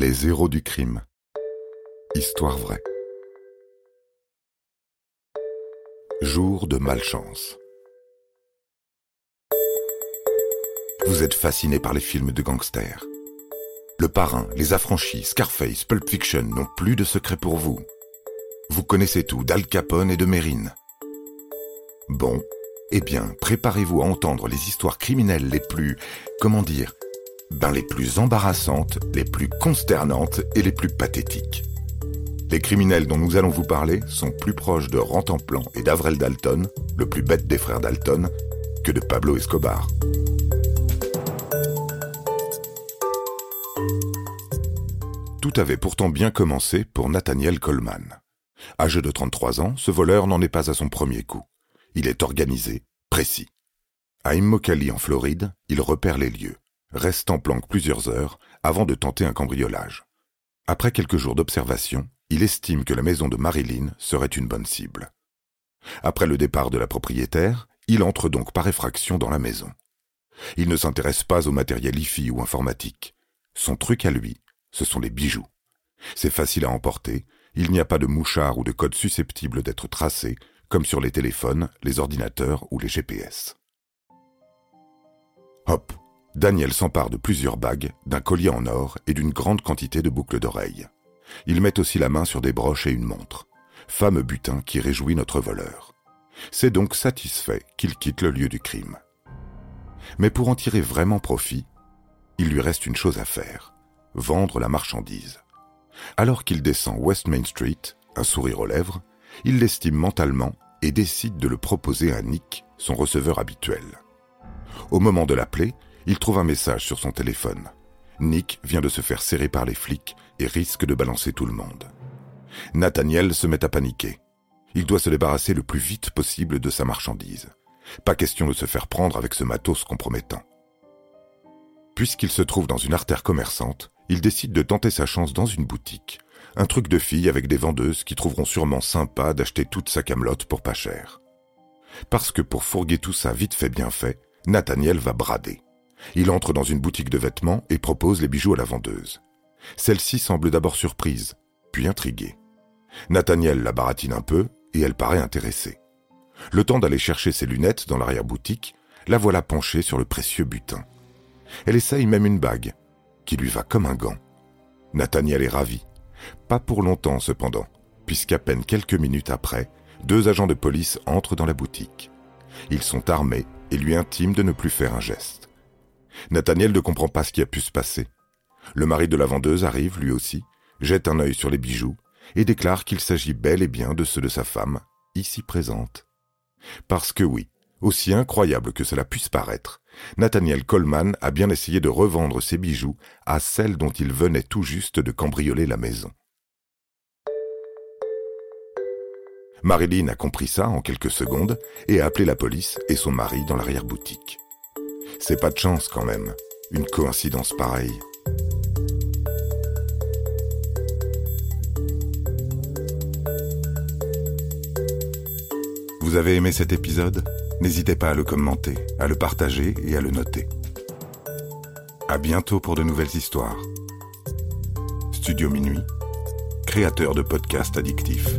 Les héros du crime. Histoire vraie. Jour de malchance. Vous êtes fasciné par les films de gangsters. Le Parrain, Les Affranchis, Scarface, Pulp Fiction n'ont plus de secret pour vous. Vous connaissez tout d'Al Capone et de Mérine. Bon, eh bien, préparez-vous à entendre les histoires criminelles les plus, comment dire, ben les plus embarrassantes, les plus consternantes et les plus pathétiques. Les criminels dont nous allons vous parler sont plus proches de Rantanplan et d'Avrel Dalton, le plus bête des frères Dalton, que de Pablo Escobar. Tout avait pourtant bien commencé pour Nathaniel Coleman. Âgé de 33 ans, ce voleur n'en est pas à son premier coup. Il est organisé, précis. À Immokalee en Floride, il repère les lieux reste en planque plusieurs heures avant de tenter un cambriolage. Après quelques jours d'observation, il estime que la maison de Marilyn serait une bonne cible. Après le départ de la propriétaire, il entre donc par effraction dans la maison. Il ne s'intéresse pas au matériel IFI ou informatique. Son truc à lui, ce sont les bijoux. C'est facile à emporter, il n'y a pas de mouchard ou de code susceptible d'être tracé, comme sur les téléphones, les ordinateurs ou les GPS. Hop, Daniel s'empare de plusieurs bagues, d'un collier en or et d'une grande quantité de boucles d'oreilles. Il met aussi la main sur des broches et une montre. Fameux butin qui réjouit notre voleur. C'est donc satisfait qu'il quitte le lieu du crime. Mais pour en tirer vraiment profit, il lui reste une chose à faire, vendre la marchandise. Alors qu'il descend West Main Street, un sourire aux lèvres, il l'estime mentalement et décide de le proposer à Nick, son receveur habituel. Au moment de l'appeler, il trouve un message sur son téléphone. Nick vient de se faire serrer par les flics et risque de balancer tout le monde. Nathaniel se met à paniquer. Il doit se débarrasser le plus vite possible de sa marchandise. Pas question de se faire prendre avec ce matos compromettant. Puisqu'il se trouve dans une artère commerçante, il décide de tenter sa chance dans une boutique. Un truc de fille avec des vendeuses qui trouveront sûrement sympa d'acheter toute sa camelote pour pas cher. Parce que pour fourguer tout ça vite fait bien fait, Nathaniel va brader. Il entre dans une boutique de vêtements et propose les bijoux à la vendeuse. Celle-ci semble d'abord surprise, puis intriguée. Nathaniel la baratine un peu et elle paraît intéressée. Le temps d'aller chercher ses lunettes dans l'arrière-boutique, la voilà penchée sur le précieux butin. Elle essaye même une bague, qui lui va comme un gant. Nathaniel est ravi. Pas pour longtemps cependant, puisqu'à peine quelques minutes après, deux agents de police entrent dans la boutique. Ils sont armés et lui intiment de ne plus faire un geste. Nathaniel ne comprend pas ce qui a pu se passer. Le mari de la vendeuse arrive, lui aussi, jette un œil sur les bijoux et déclare qu'il s'agit bel et bien de ceux de sa femme, ici présente. Parce que oui, aussi incroyable que cela puisse paraître, Nathaniel Coleman a bien essayé de revendre ses bijoux à celle dont il venait tout juste de cambrioler la maison. Marilyn a compris ça en quelques secondes et a appelé la police et son mari dans l'arrière-boutique. C'est pas de chance quand même, une coïncidence pareille. Vous avez aimé cet épisode? N'hésitez pas à le commenter, à le partager et à le noter. À bientôt pour de nouvelles histoires. Studio Minuit, créateur de podcasts addictifs.